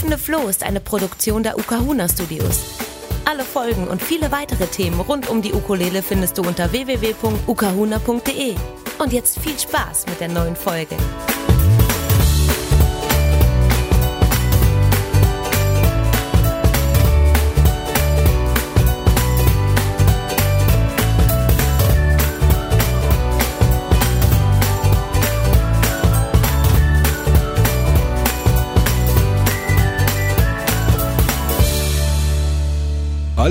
hüpfende Floh ist eine Produktion der Ukahuna Studios. Alle Folgen und viele weitere Themen rund um die Ukulele findest du unter www.ukahuna.de. Und jetzt viel Spaß mit der neuen Folge.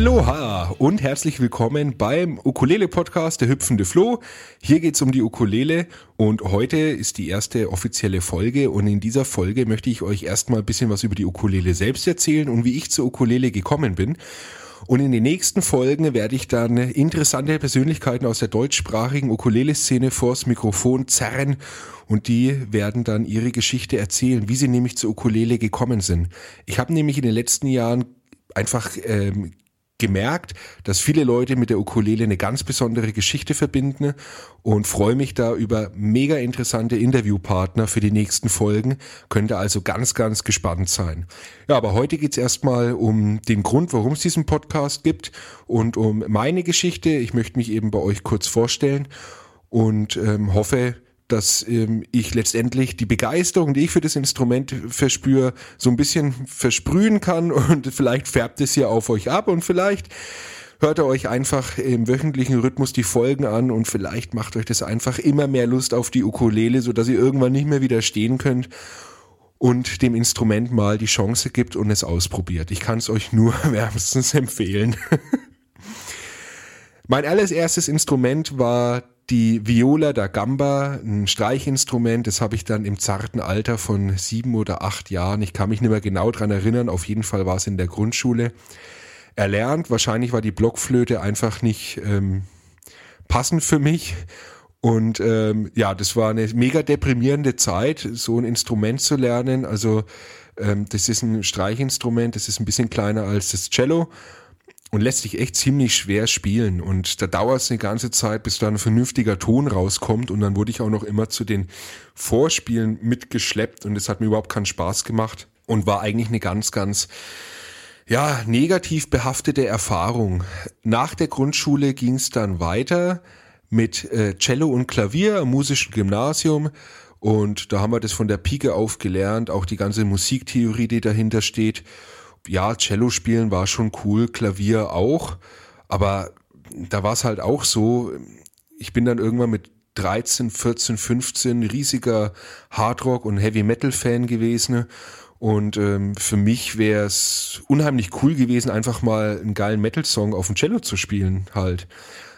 Aloha und herzlich willkommen beim Ukulele-Podcast Der hüpfende Flo. Hier geht's um die Ukulele und heute ist die erste offizielle Folge und in dieser Folge möchte ich euch erstmal ein bisschen was über die Ukulele selbst erzählen und wie ich zur Ukulele gekommen bin. Und in den nächsten Folgen werde ich dann interessante Persönlichkeiten aus der deutschsprachigen Ukulele-Szene vors Mikrofon zerren und die werden dann ihre Geschichte erzählen, wie sie nämlich zur Ukulele gekommen sind. Ich habe nämlich in den letzten Jahren einfach ähm, gemerkt, dass viele Leute mit der Ukulele eine ganz besondere Geschichte verbinden und freue mich da über mega interessante Interviewpartner für die nächsten Folgen. Könnte also ganz, ganz gespannt sein. Ja, aber heute geht's erstmal um den Grund, warum es diesen Podcast gibt und um meine Geschichte. Ich möchte mich eben bei euch kurz vorstellen und ähm, hoffe, dass ähm, ich letztendlich die Begeisterung, die ich für das Instrument verspüre, so ein bisschen versprühen kann und vielleicht färbt es ja auf euch ab und vielleicht hört ihr euch einfach im wöchentlichen Rhythmus die Folgen an und vielleicht macht euch das einfach immer mehr Lust auf die Ukulele, so dass ihr irgendwann nicht mehr widerstehen könnt und dem Instrument mal die Chance gibt und es ausprobiert. Ich kann es euch nur wärmstens empfehlen. mein allererstes Instrument war die Viola da Gamba, ein Streichinstrument, das habe ich dann im zarten Alter von sieben oder acht Jahren, ich kann mich nicht mehr genau dran erinnern, auf jeden Fall war es in der Grundschule, erlernt. Wahrscheinlich war die Blockflöte einfach nicht ähm, passend für mich. Und ähm, ja, das war eine mega deprimierende Zeit, so ein Instrument zu lernen. Also ähm, das ist ein Streichinstrument, das ist ein bisschen kleiner als das Cello und lässt sich echt ziemlich schwer spielen. Und da dauert es eine ganze Zeit, bis da ein vernünftiger Ton rauskommt. Und dann wurde ich auch noch immer zu den Vorspielen mitgeschleppt und es hat mir überhaupt keinen Spaß gemacht und war eigentlich eine ganz, ganz ja, negativ behaftete Erfahrung. Nach der Grundschule ging es dann weiter mit äh, Cello und Klavier am musischen Gymnasium. Und da haben wir das von der Pike auf gelernt, auch die ganze Musiktheorie, die dahinter steht ja, Cello spielen war schon cool, Klavier auch, aber da war es halt auch so, ich bin dann irgendwann mit 13, 14, 15 riesiger Hardrock und Heavy Metal Fan gewesen und ähm, für mich wäre es unheimlich cool gewesen, einfach mal einen geilen Metal-Song auf dem Cello zu spielen halt.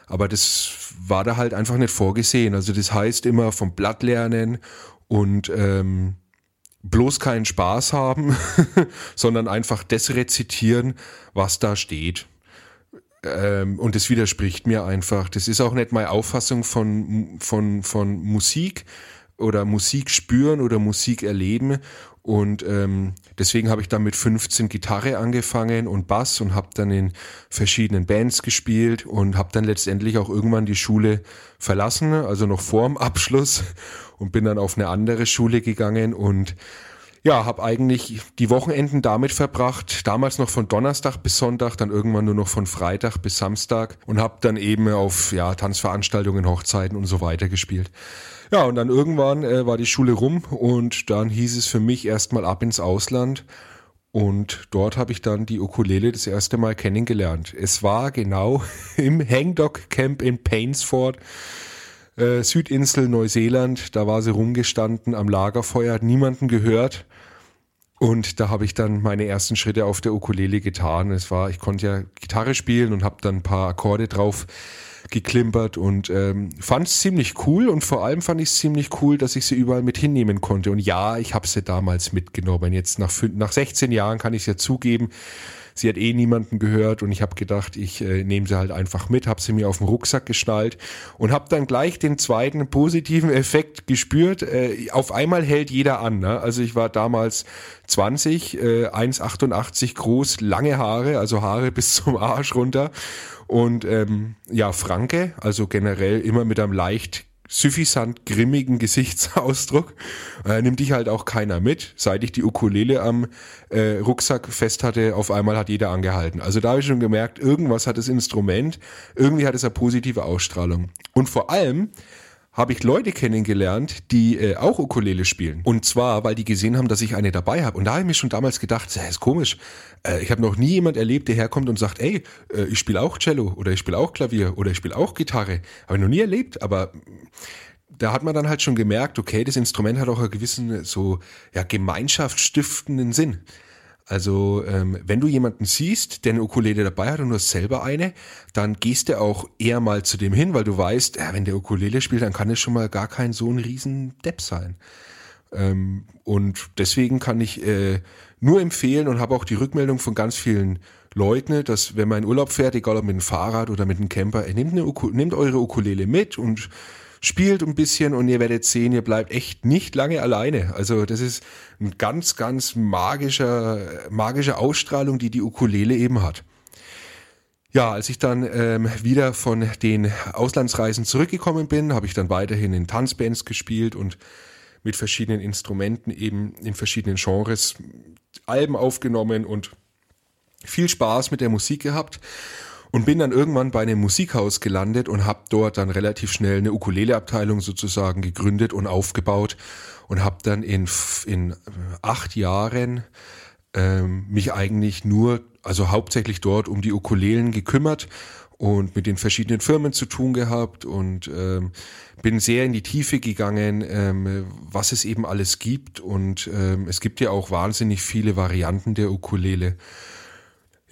Aber das war da halt einfach nicht vorgesehen. Also das heißt immer vom Blatt lernen und ähm, bloß keinen Spaß haben, sondern einfach das rezitieren, was da steht. Ähm, und das widerspricht mir einfach. Das ist auch nicht meine Auffassung von, von, von Musik oder Musik spüren oder Musik erleben. Und ähm, deswegen habe ich dann mit 15 Gitarre angefangen und Bass und habe dann in verschiedenen Bands gespielt und habe dann letztendlich auch irgendwann die Schule verlassen, also noch vorm Abschluss und bin dann auf eine andere Schule gegangen und ja, habe eigentlich die Wochenenden damit verbracht, damals noch von Donnerstag bis Sonntag, dann irgendwann nur noch von Freitag bis Samstag und habe dann eben auf ja, Tanzveranstaltungen, Hochzeiten und so weiter gespielt. Ja, und dann irgendwann äh, war die Schule rum und dann hieß es für mich erstmal ab ins Ausland. Und dort habe ich dann die Ukulele das erste Mal kennengelernt. Es war genau im Hangdog Camp in Painsford, äh, Südinsel Neuseeland. Da war sie rumgestanden am Lagerfeuer, hat niemanden gehört. Und da habe ich dann meine ersten Schritte auf der Ukulele getan. Es war, ich konnte ja Gitarre spielen und habe dann ein paar Akkorde drauf geklimpert und ähm, fand es ziemlich cool und vor allem fand ich es ziemlich cool, dass ich sie überall mit hinnehmen konnte. Und ja, ich habe sie damals mitgenommen. Jetzt nach, nach 16 Jahren kann ich es ja zugeben. Sie hat eh niemanden gehört und ich habe gedacht, ich äh, nehme sie halt einfach mit, habe sie mir auf den Rucksack geschnallt und habe dann gleich den zweiten positiven Effekt gespürt. Äh, auf einmal hält jeder an. Ne? Also ich war damals 20, äh, 1,88 groß, lange Haare, also Haare bis zum Arsch runter und ähm, ja, Franke, also generell immer mit einem leicht suffisant grimmigen Gesichtsausdruck. Äh, nimmt dich halt auch keiner mit. Seit ich die Ukulele am äh, Rucksack fest hatte, auf einmal hat jeder angehalten. Also da habe ich schon gemerkt, irgendwas hat das Instrument, irgendwie hat es eine positive Ausstrahlung. Und vor allem habe ich Leute kennengelernt, die äh, auch Ukulele spielen. Und zwar, weil die gesehen haben, dass ich eine dabei habe. Und da habe ich mir schon damals gedacht, das ist komisch. Äh, ich habe noch nie jemand erlebt, der herkommt und sagt, ey, äh, ich spiele auch Cello oder ich spiele auch Klavier oder ich spiele auch Gitarre. Habe ich noch nie erlebt, aber da hat man dann halt schon gemerkt, okay, das Instrument hat auch einen gewissen so ja, gemeinschaftsstiftenden Sinn. Also ähm, wenn du jemanden siehst, der eine Ukulele dabei hat und du hast selber eine, dann gehst du auch eher mal zu dem hin, weil du weißt, ja, wenn der Ukulele spielt, dann kann es schon mal gar kein so ein riesen Depp sein. Ähm, und deswegen kann ich äh, nur empfehlen und habe auch die Rückmeldung von ganz vielen Leuten, dass wenn man in Urlaub fährt, egal ob mit dem Fahrrad oder mit dem Camper, nehmt, eine nehmt eure Ukulele mit und spielt ein bisschen und ihr werdet sehen, ihr bleibt echt nicht lange alleine. Also das ist ein ganz, ganz magischer, magische Ausstrahlung, die die Ukulele eben hat. Ja, als ich dann ähm, wieder von den Auslandsreisen zurückgekommen bin, habe ich dann weiterhin in Tanzbands gespielt und mit verschiedenen Instrumenten eben in verschiedenen Genres Alben aufgenommen und viel Spaß mit der Musik gehabt und bin dann irgendwann bei einem Musikhaus gelandet und habe dort dann relativ schnell eine Ukulele-Abteilung sozusagen gegründet und aufgebaut und habe dann in, in acht Jahren ähm, mich eigentlich nur, also hauptsächlich dort um die Ukulelen gekümmert und mit den verschiedenen Firmen zu tun gehabt und ähm, bin sehr in die Tiefe gegangen, ähm, was es eben alles gibt und ähm, es gibt ja auch wahnsinnig viele Varianten der Ukulele.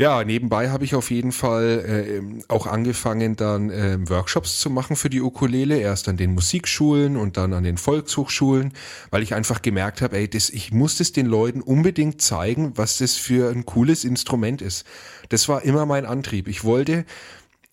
Ja, nebenbei habe ich auf jeden Fall äh, auch angefangen, dann äh, Workshops zu machen für die Ukulele. Erst an den Musikschulen und dann an den Volkshochschulen, weil ich einfach gemerkt habe, ey, das, ich muss das den Leuten unbedingt zeigen, was das für ein cooles Instrument ist. Das war immer mein Antrieb. Ich wollte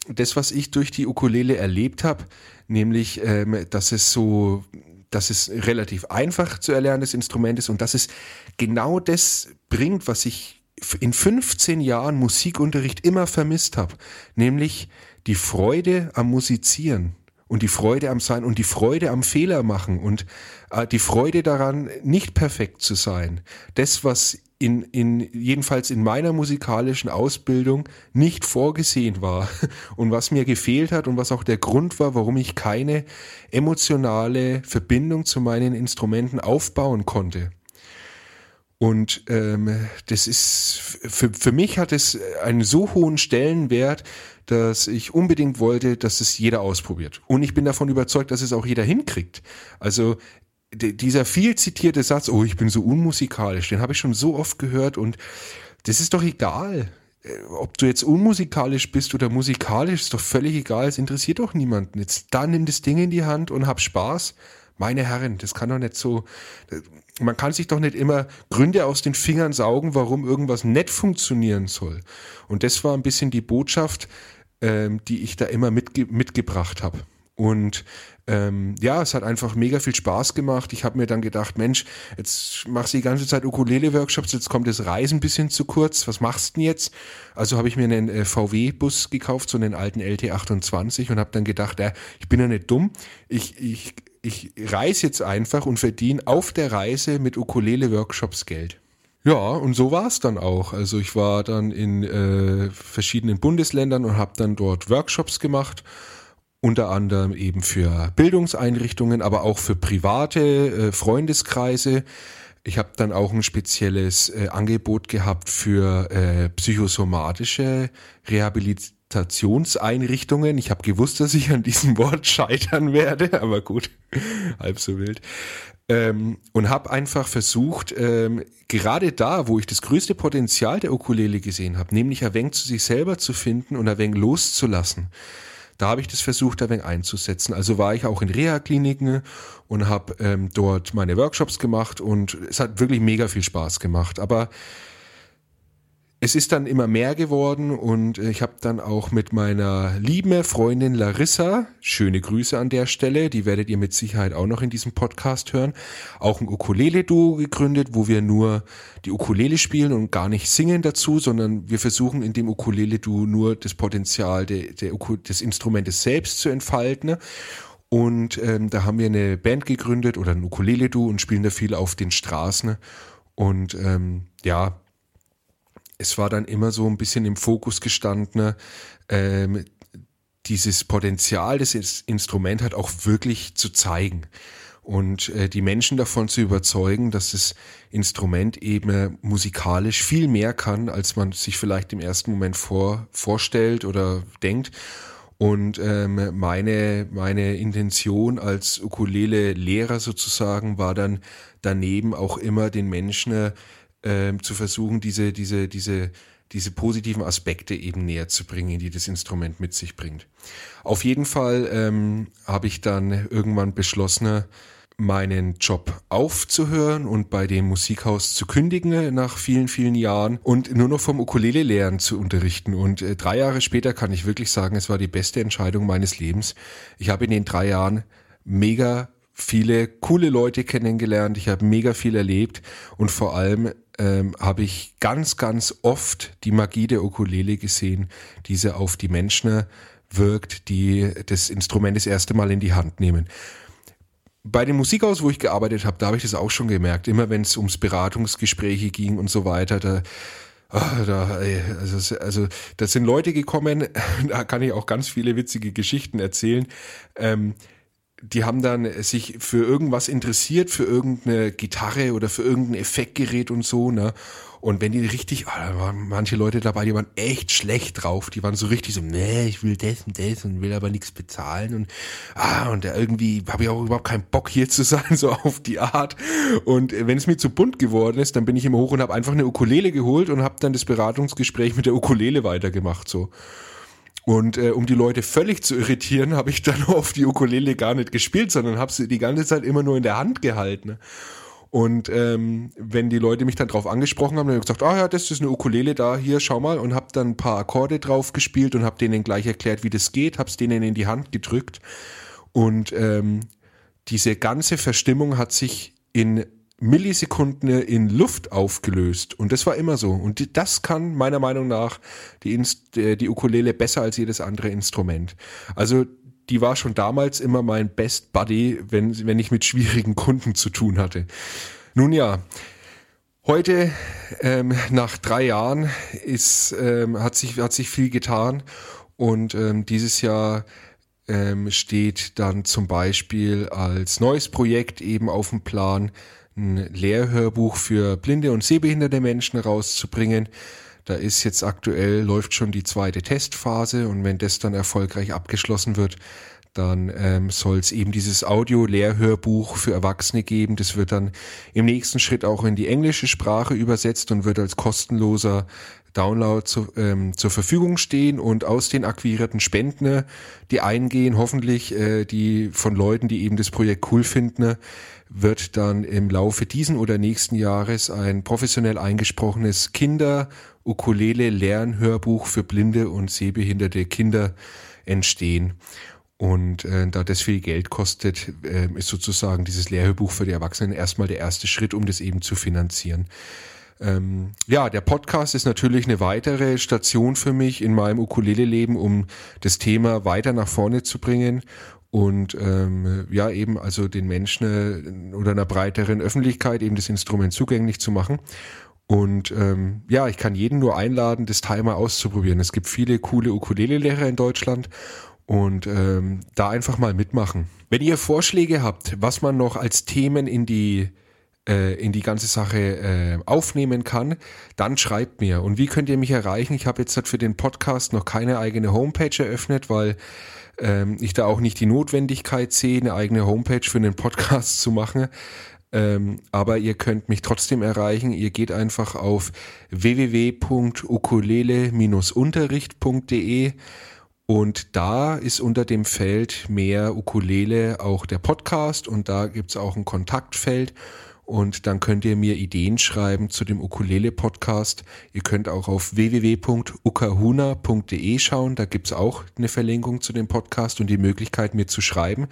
das, was ich durch die Ukulele erlebt habe, nämlich, ähm, dass es so dass es relativ einfach zu erlernendes Instrument ist und dass es genau das bringt, was ich in 15 Jahren Musikunterricht immer vermisst habe, nämlich die Freude am Musizieren und die Freude am Sein und die Freude am Fehler machen und äh, die Freude daran, nicht perfekt zu sein. Das, was in, in, jedenfalls in meiner musikalischen Ausbildung nicht vorgesehen war und was mir gefehlt hat und was auch der Grund war, warum ich keine emotionale Verbindung zu meinen Instrumenten aufbauen konnte. Und ähm, das ist für, für mich hat es einen so hohen Stellenwert, dass ich unbedingt wollte, dass es jeder ausprobiert. Und ich bin davon überzeugt, dass es auch jeder hinkriegt. Also dieser viel zitierte Satz, oh, ich bin so unmusikalisch, den habe ich schon so oft gehört und das ist doch egal. Äh, ob du jetzt unmusikalisch bist oder musikalisch, ist doch völlig egal. Es interessiert doch niemanden. Jetzt da nimm das Ding in die Hand und hab Spaß. Meine Herren, das kann doch nicht so man kann sich doch nicht immer Gründe aus den Fingern saugen, warum irgendwas nett funktionieren soll. Und das war ein bisschen die Botschaft, ähm, die ich da immer mitge mitgebracht habe. Und ähm, ja, es hat einfach mega viel Spaß gemacht. Ich habe mir dann gedacht, Mensch, jetzt machst du die ganze Zeit Ukulele-Workshops, jetzt kommt das Reisen ein bisschen zu kurz. Was machst du denn jetzt? Also habe ich mir einen äh, VW-Bus gekauft, so einen alten LT28 und habe dann gedacht, äh, ich bin ja nicht dumm. Ich, ich ich reise jetzt einfach und verdiene auf der Reise mit Ukulele-Workshops Geld. Ja, und so war es dann auch. Also ich war dann in äh, verschiedenen Bundesländern und habe dann dort Workshops gemacht, unter anderem eben für Bildungseinrichtungen, aber auch für private äh, Freundeskreise. Ich habe dann auch ein spezielles äh, Angebot gehabt für äh, psychosomatische Rehabilitation. Stationseinrichtungen. Ich habe gewusst, dass ich an diesem Wort scheitern werde, aber gut, halb so wild. Ähm, und habe einfach versucht, ähm, gerade da, wo ich das größte Potenzial der Ukulele gesehen habe, nämlich ein wenig zu sich selber zu finden und ein wenig loszulassen, da habe ich das versucht, ein wenig einzusetzen. Also war ich auch in Reha-Kliniken und habe ähm, dort meine Workshops gemacht und es hat wirklich mega viel Spaß gemacht. Aber es ist dann immer mehr geworden und ich habe dann auch mit meiner lieben Freundin Larissa, schöne Grüße an der Stelle, die werdet ihr mit Sicherheit auch noch in diesem Podcast hören, auch ein Ukulele-Duo gegründet, wo wir nur die Ukulele spielen und gar nicht singen dazu, sondern wir versuchen in dem Ukulele-Duo nur das Potenzial de, de, des Instrumentes selbst zu entfalten. Und ähm, da haben wir eine Band gegründet oder ein Ukulele-Du und spielen da viel auf den Straßen. Und ähm, ja, es war dann immer so ein bisschen im Fokus gestanden, ähm, dieses Potenzial des Instrument hat auch wirklich zu zeigen und äh, die Menschen davon zu überzeugen, dass das Instrument eben musikalisch viel mehr kann, als man sich vielleicht im ersten Moment vor, vorstellt oder denkt. Und ähm, meine, meine Intention als Ukulele-Lehrer sozusagen war dann daneben auch immer den Menschen äh, zu versuchen, diese, diese, diese, diese positiven Aspekte eben näher zu bringen, die das Instrument mit sich bringt. Auf jeden Fall ähm, habe ich dann irgendwann beschlossen, meinen Job aufzuhören und bei dem Musikhaus zu kündigen nach vielen, vielen Jahren und nur noch vom Ukulele lernen zu unterrichten. Und äh, drei Jahre später kann ich wirklich sagen, es war die beste Entscheidung meines Lebens. Ich habe in den drei Jahren mega viele coole Leute kennengelernt, ich habe mega viel erlebt und vor allem ähm, habe ich ganz, ganz oft die Magie der Ukulele gesehen, diese auf die Menschen wirkt, die das Instrument das erste Mal in die Hand nehmen. Bei dem Musikhaus, wo ich gearbeitet habe, da habe ich das auch schon gemerkt. Immer wenn es ums Beratungsgespräche ging und so weiter, da Ah, da, also, also da sind Leute gekommen, da kann ich auch ganz viele witzige Geschichten erzählen. Ähm, die haben dann sich für irgendwas interessiert, für irgendeine Gitarre oder für irgendein Effektgerät und so, ne? Und wenn die richtig, ah, da waren manche Leute dabei, die waren echt schlecht drauf. Die waren so richtig so, nee, ich will das und das und will aber nichts bezahlen und ah, und irgendwie habe ich auch überhaupt keinen Bock hier zu sein, so auf die Art. Und wenn es mir zu bunt geworden ist, dann bin ich immer hoch und habe einfach eine Ukulele geholt und habe dann das Beratungsgespräch mit der Ukulele weitergemacht, so. Und äh, um die Leute völlig zu irritieren, habe ich dann auf die Ukulele gar nicht gespielt, sondern habe sie die ganze Zeit immer nur in der Hand gehalten. Und ähm, wenn die Leute mich dann drauf angesprochen haben, dann habe ich gesagt, ah ja, das ist eine Ukulele da, hier, schau mal, und habe dann ein paar Akkorde drauf gespielt und habe denen gleich erklärt, wie das geht, habe es denen in die Hand gedrückt. Und ähm, diese ganze Verstimmung hat sich in Millisekunden in Luft aufgelöst. Und das war immer so. Und das kann meiner Meinung nach die, Inst äh, die Ukulele besser als jedes andere Instrument. Also die war schon damals immer mein Best Buddy, wenn, wenn ich mit schwierigen Kunden zu tun hatte. Nun ja, heute ähm, nach drei Jahren ist, ähm, hat, sich, hat sich viel getan und ähm, dieses Jahr ähm, steht dann zum Beispiel als neues Projekt eben auf dem Plan, ein Lehrhörbuch für blinde und sehbehinderte Menschen rauszubringen. Da ist jetzt aktuell, läuft schon die zweite Testphase und wenn das dann erfolgreich abgeschlossen wird, dann ähm, soll es eben dieses Audio-Lehrhörbuch für Erwachsene geben. Das wird dann im nächsten Schritt auch in die englische Sprache übersetzt und wird als kostenloser Download zu, ähm, zur Verfügung stehen und aus den akquirierten Spenden, die eingehen, hoffentlich äh, die von Leuten, die eben das Projekt cool finden, wird dann im Laufe diesen oder nächsten Jahres ein professionell eingesprochenes Kinder-Ukulele-Lernhörbuch für blinde und sehbehinderte Kinder entstehen. Und äh, da das viel Geld kostet, äh, ist sozusagen dieses Lehrhörbuch für die Erwachsenen erstmal der erste Schritt, um das eben zu finanzieren. Ähm, ja, der Podcast ist natürlich eine weitere Station für mich in meinem Ukulele-Leben, um das Thema weiter nach vorne zu bringen und ähm, ja eben also den Menschen äh, oder einer breiteren Öffentlichkeit eben das Instrument zugänglich zu machen. Und ähm, ja, ich kann jeden nur einladen, das Timer auszuprobieren. Es gibt viele coole Ukulele-Lehrer in Deutschland und ähm, da einfach mal mitmachen. Wenn ihr Vorschläge habt, was man noch als Themen in die äh, in die ganze Sache äh, aufnehmen kann, dann schreibt mir. Und wie könnt ihr mich erreichen? Ich habe jetzt halt für den Podcast noch keine eigene Homepage eröffnet, weil ähm, ich da auch nicht die Notwendigkeit sehe, eine eigene Homepage für einen Podcast zu machen. Ähm, aber ihr könnt mich trotzdem erreichen. Ihr geht einfach auf www.ukulele-unterricht.de und da ist unter dem Feld mehr Ukulele auch der Podcast und da gibt's auch ein Kontaktfeld. Und dann könnt ihr mir Ideen schreiben zu dem Ukulele-Podcast. Ihr könnt auch auf www.ukahuna.de schauen. Da gibt's auch eine Verlinkung zu dem Podcast und die Möglichkeit, mir zu schreiben.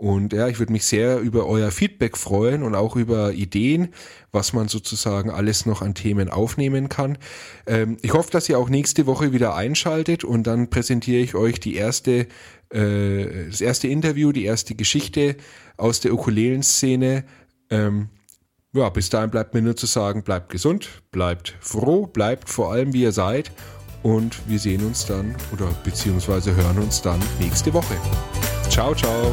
Und ja, ich würde mich sehr über euer Feedback freuen und auch über Ideen, was man sozusagen alles noch an Themen aufnehmen kann. Ähm, ich hoffe, dass ihr auch nächste Woche wieder einschaltet und dann präsentiere ich euch die erste, äh, das erste Interview, die erste Geschichte aus der Ukulelenszene. Ähm, ja, bis dahin bleibt mir nur zu sagen, bleibt gesund, bleibt froh, bleibt vor allem wie ihr seid und wir sehen uns dann oder beziehungsweise hören uns dann nächste Woche. Ciao, ciao.